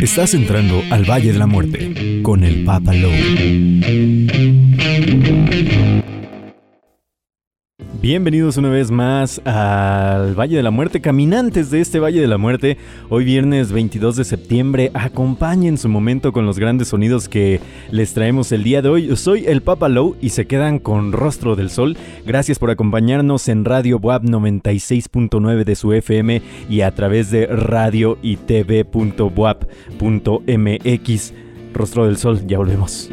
Estás entrando al Valle de la Muerte con el Papa Lowe. Bienvenidos una vez más al Valle de la Muerte, caminantes de este Valle de la Muerte. Hoy viernes 22 de septiembre, acompañen su momento con los grandes sonidos que les traemos el día de hoy. Soy el Papa Low y se quedan con Rostro del Sol. Gracias por acompañarnos en Radio WAP 96.9 de su FM y a través de radio y tv.wap.mx. Rostro del Sol, ya volvemos.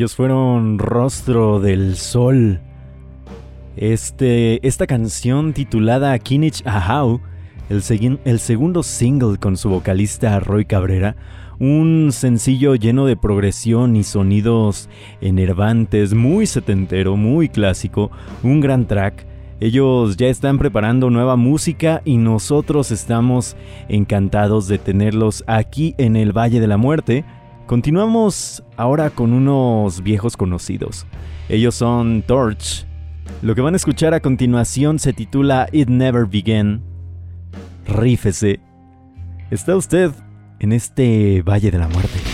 Ellos fueron Rostro del Sol. Este, esta canción titulada Kinich Ahau, el, el segundo single con su vocalista Roy Cabrera, un sencillo lleno de progresión y sonidos enervantes, muy setentero, muy clásico, un gran track. Ellos ya están preparando nueva música y nosotros estamos encantados de tenerlos aquí en el Valle de la Muerte. Continuamos ahora con unos viejos conocidos. Ellos son Torch. Lo que van a escuchar a continuación se titula It Never Began. Rífese. Está usted en este Valle de la Muerte.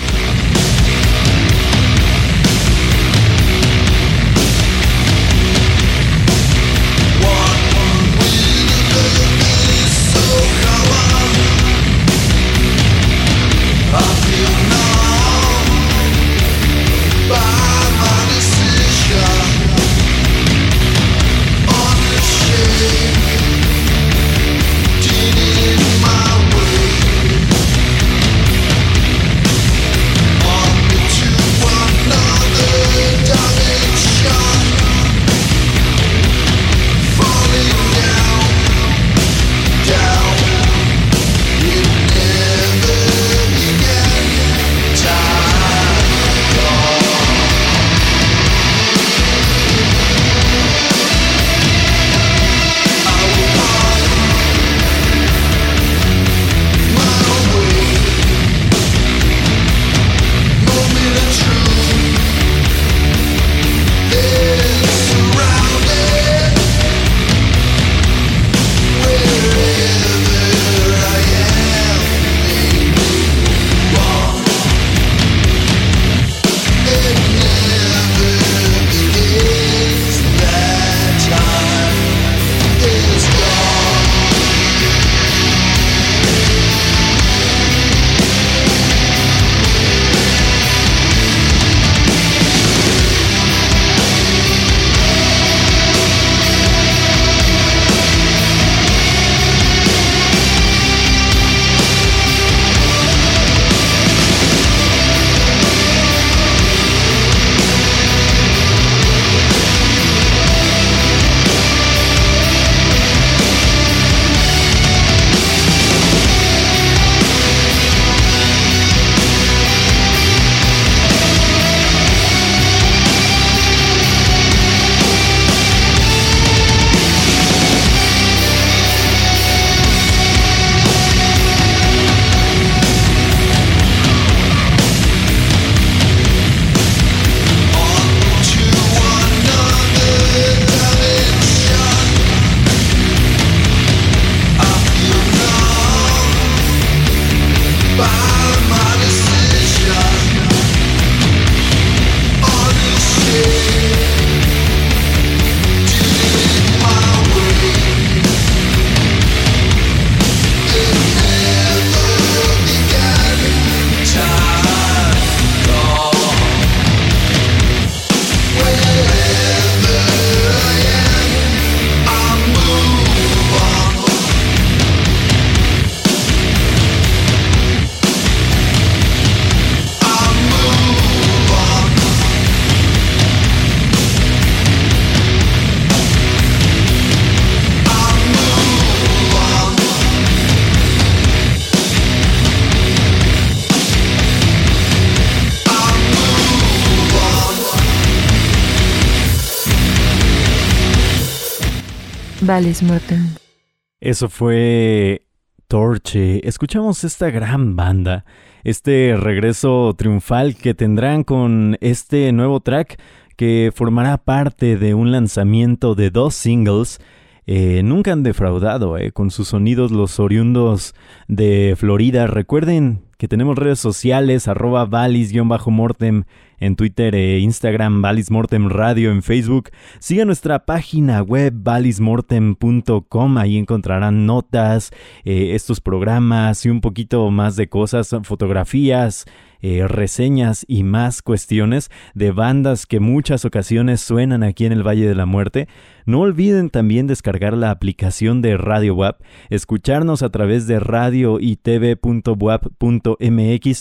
Eso fue Torche. Escuchamos esta gran banda, este regreso triunfal que tendrán con este nuevo track que formará parte de un lanzamiento de dos singles. Eh, nunca han defraudado eh, con sus sonidos los oriundos de Florida. Recuerden que tenemos redes sociales, arroba valis-mortem en Twitter e Instagram, Valis Mortem Radio en Facebook. Siga nuestra página web valismortem.com, ahí encontrarán notas, eh, estos programas y un poquito más de cosas, fotografías, eh, reseñas y más cuestiones de bandas que muchas ocasiones suenan aquí en el Valle de la Muerte. No olviden también descargar la aplicación de Radio WAP, escucharnos a través de radio y tv.wap.mx,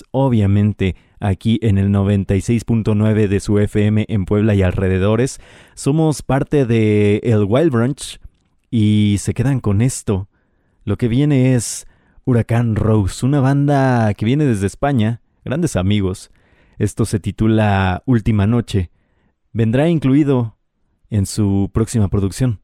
obviamente aquí en el 96.9 de su FM en Puebla y alrededores. Somos parte de El Wild Branch y se quedan con esto. Lo que viene es Huracán Rose, una banda que viene desde España, grandes amigos. Esto se titula Última Noche. Vendrá incluido en su próxima producción.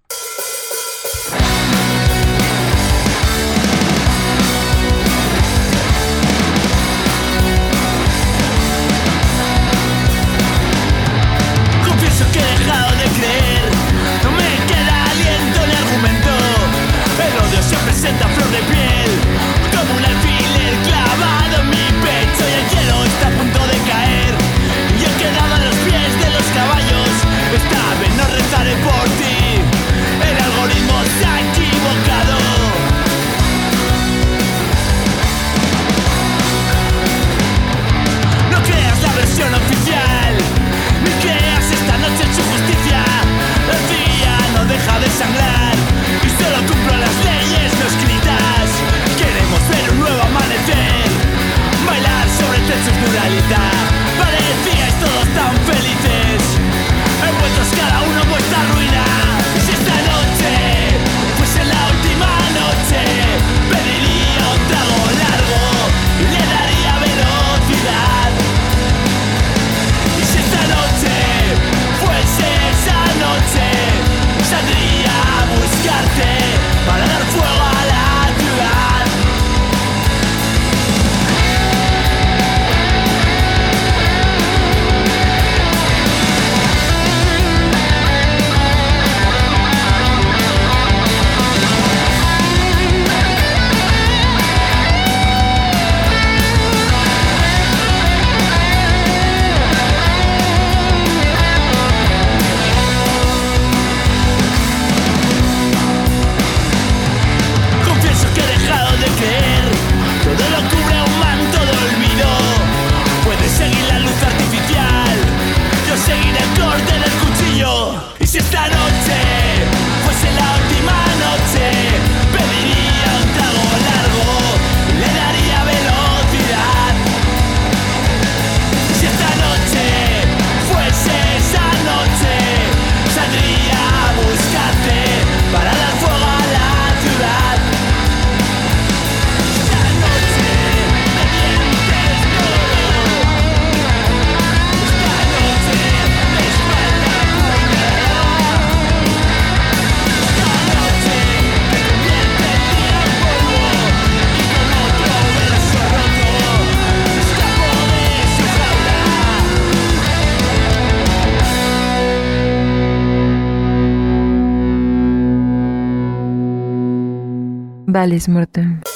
Vale, Morten.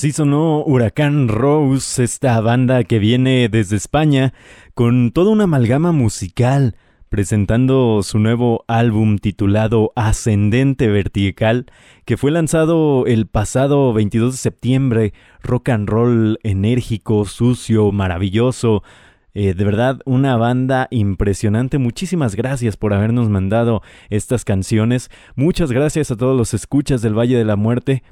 Así sonó Huracán Rose, esta banda que viene desde España con toda una amalgama musical, presentando su nuevo álbum titulado Ascendente Vertical, que fue lanzado el pasado 22 de septiembre, rock and roll enérgico, sucio, maravilloso, eh, de verdad, una banda impresionante. Muchísimas gracias por habernos mandado estas canciones. Muchas gracias a todos los escuchas del Valle de la Muerte.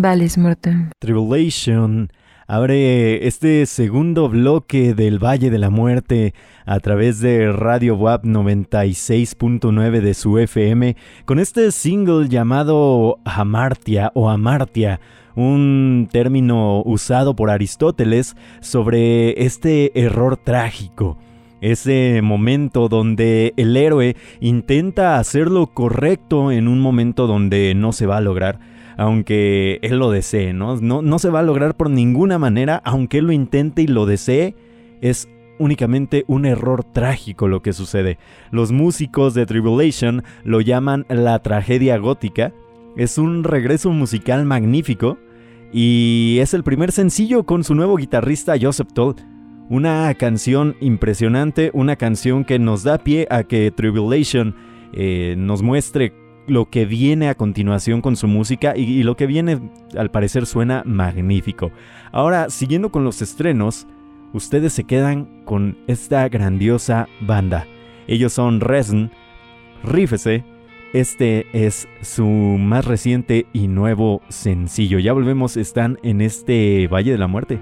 Vales Mortem. Tribulation abre este segundo bloque del Valle de la Muerte a través de Radio WAP 96.9 de su FM con este single llamado Amartia o Amartia, un término usado por Aristóteles sobre este error trágico. Ese momento donde el héroe intenta hacer lo correcto en un momento donde no se va a lograr aunque él lo desee, ¿no? ¿no? No se va a lograr por ninguna manera, aunque él lo intente y lo desee, es únicamente un error trágico lo que sucede. Los músicos de Tribulation lo llaman la tragedia gótica. Es un regreso musical magnífico y es el primer sencillo con su nuevo guitarrista Joseph Toll. Una canción impresionante, una canción que nos da pie a que Tribulation eh, nos muestre lo que viene a continuación con su música y, lo que viene al parecer suena magnífico. Ahora, siguiendo con los estrenos, ustedes se quedan con esta grandiosa banda. Ellos son Resn, Rífese, este es su más reciente y nuevo sencillo. Ya volvemos, están en este Valle de la Muerte.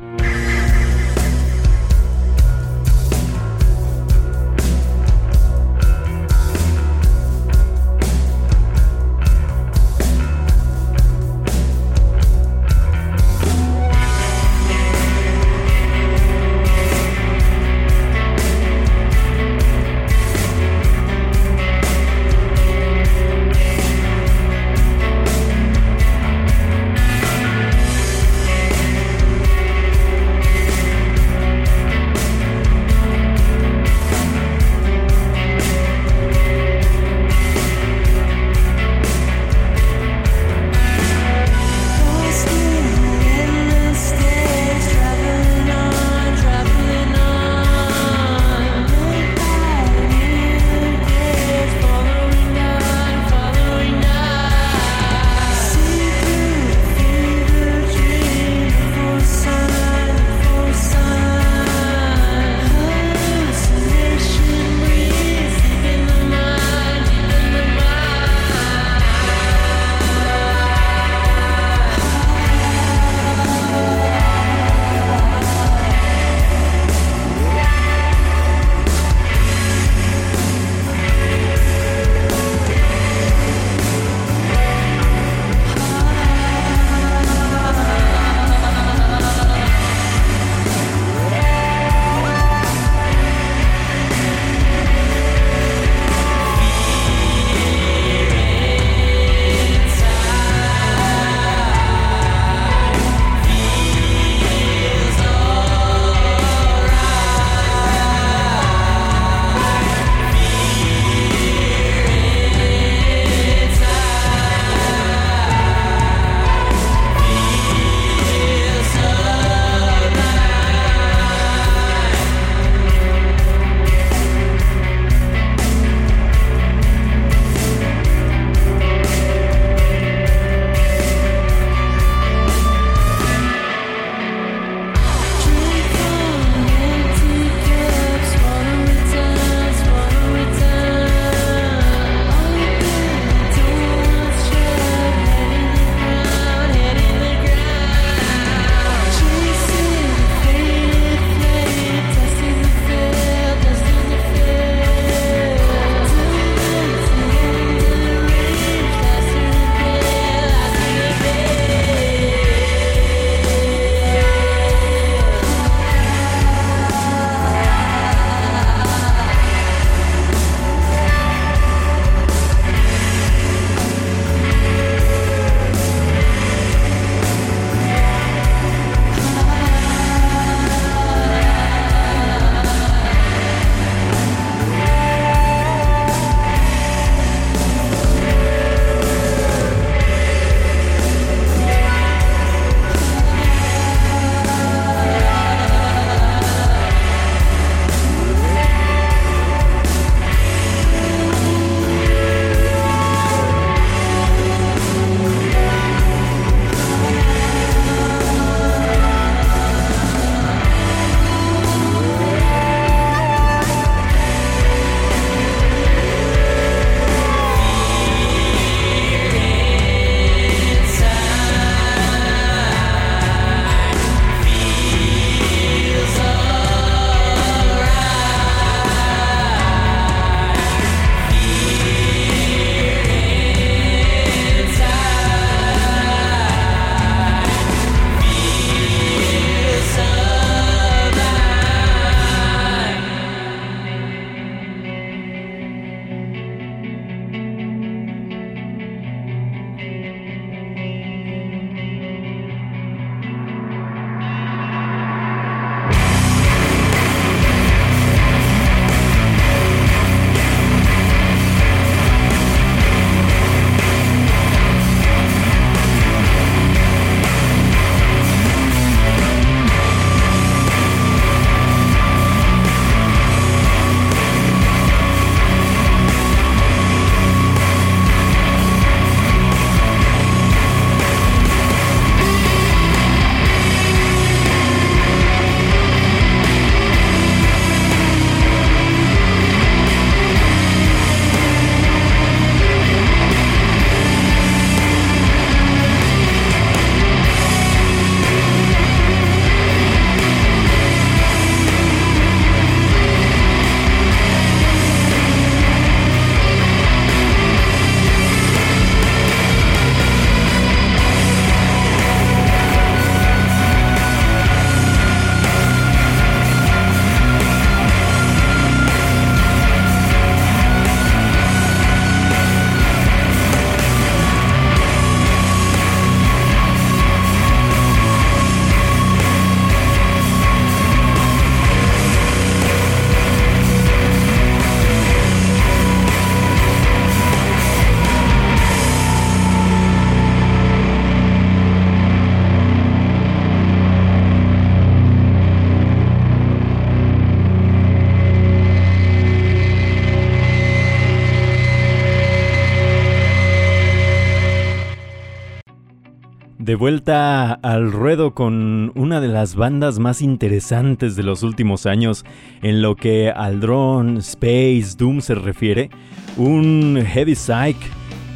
De vuelta al ruedo con una de las bandas más interesantes de los últimos años en lo que al drone, space, doom se refiere, un heavy psych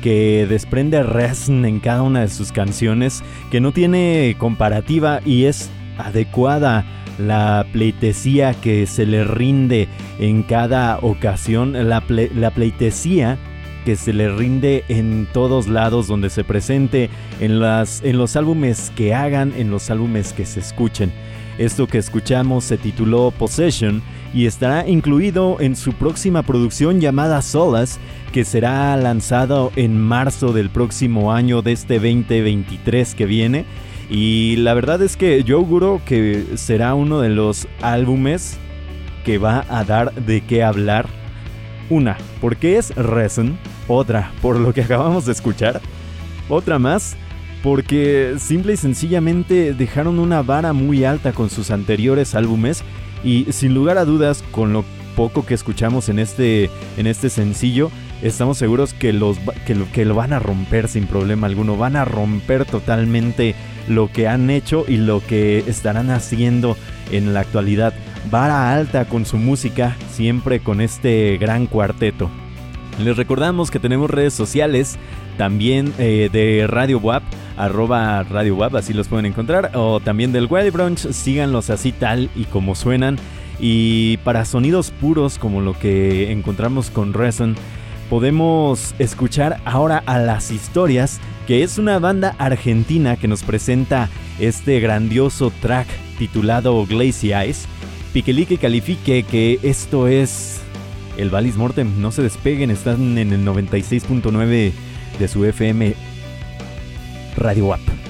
que desprende resin en cada una de sus canciones, que no tiene comparativa y es adecuada la pleitesía que se le rinde en cada ocasión, la, la pleitesía que se le rinde en todos lados donde se presente, en, las, en los álbumes que hagan, en los álbumes que se escuchen. Esto que escuchamos se tituló Possession y estará incluido en su próxima producción llamada Solas, que será lanzado en marzo del próximo año de este 2023 que viene. Y la verdad es que yo auguro que será uno de los álbumes que va a dar de qué hablar. Una, porque es Reson, otra, por lo que acabamos de escuchar. Otra más, porque simple y sencillamente dejaron una vara muy alta con sus anteriores álbumes y sin lugar a dudas con lo poco que escuchamos en este, en este sencillo, estamos seguros que, los, que, lo, que lo van a romper sin problema alguno, van a romper totalmente lo que han hecho y lo que estarán haciendo en la actualidad. Vara alta con su música, siempre con este gran cuarteto. Les recordamos que tenemos redes sociales también eh, de Radio WAP, arroba Radio WAP, así los pueden encontrar, o también del Wild Brunch, síganlos así tal y como suenan. Y para sonidos puros como lo que encontramos con Reson, podemos escuchar ahora a Las Historias, que es una banda argentina que nos presenta este grandioso track titulado Glacy Eyes. Piquelique califique que esto es el Valis Mortem. No se despeguen, están en el 96.9 de su FM Radio WAP.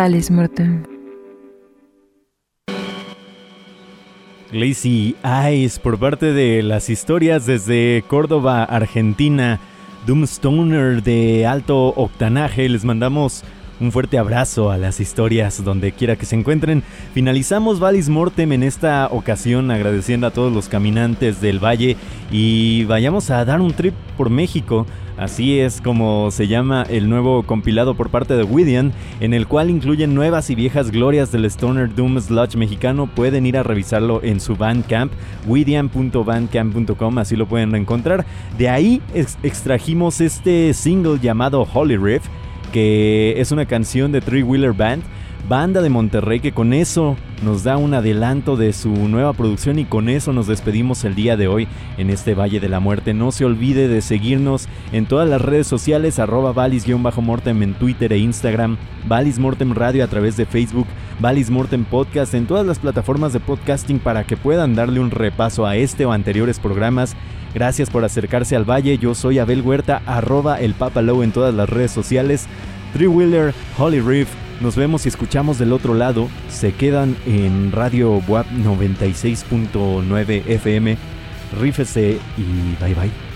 Valis Mortem. Lazy Eyes por parte de las historias desde Córdoba, Argentina. Doomstoner de alto octanaje. Les mandamos un fuerte abrazo a las historias donde quiera que se encuentren. Finalizamos Valis Mortem en esta ocasión agradeciendo a todos los caminantes del valle y vayamos a dar un trip por México Así es como se llama el nuevo compilado por parte de Widian, en el cual incluyen nuevas y viejas glorias del Stoner Doom Sludge mexicano. Pueden ir a revisarlo en su Bandcamp, widian.bandcamp.com, así lo pueden encontrar. De ahí extrajimos este single llamado Holy Riff, que es una canción de Three Wheeler Band banda de Monterrey que con eso nos da un adelanto de su nueva producción y con eso nos despedimos el día de hoy en este Valle de la Muerte. No se olvide de seguirnos en todas las redes sociales, arroba valis-mortem en Twitter e Instagram, Valis Mortem Radio a través de Facebook, Valis Mortem Podcast en todas las plataformas de podcasting para que puedan darle un repaso a este o anteriores programas. Gracias por acercarse al Valle, yo soy Abel Huerta, arroba el Papalow en todas las redes sociales, Three Wheeler, Holly Reef, nos vemos y escuchamos del otro lado. Se quedan en Radio WAP 96.9 FM. Rífese y bye bye.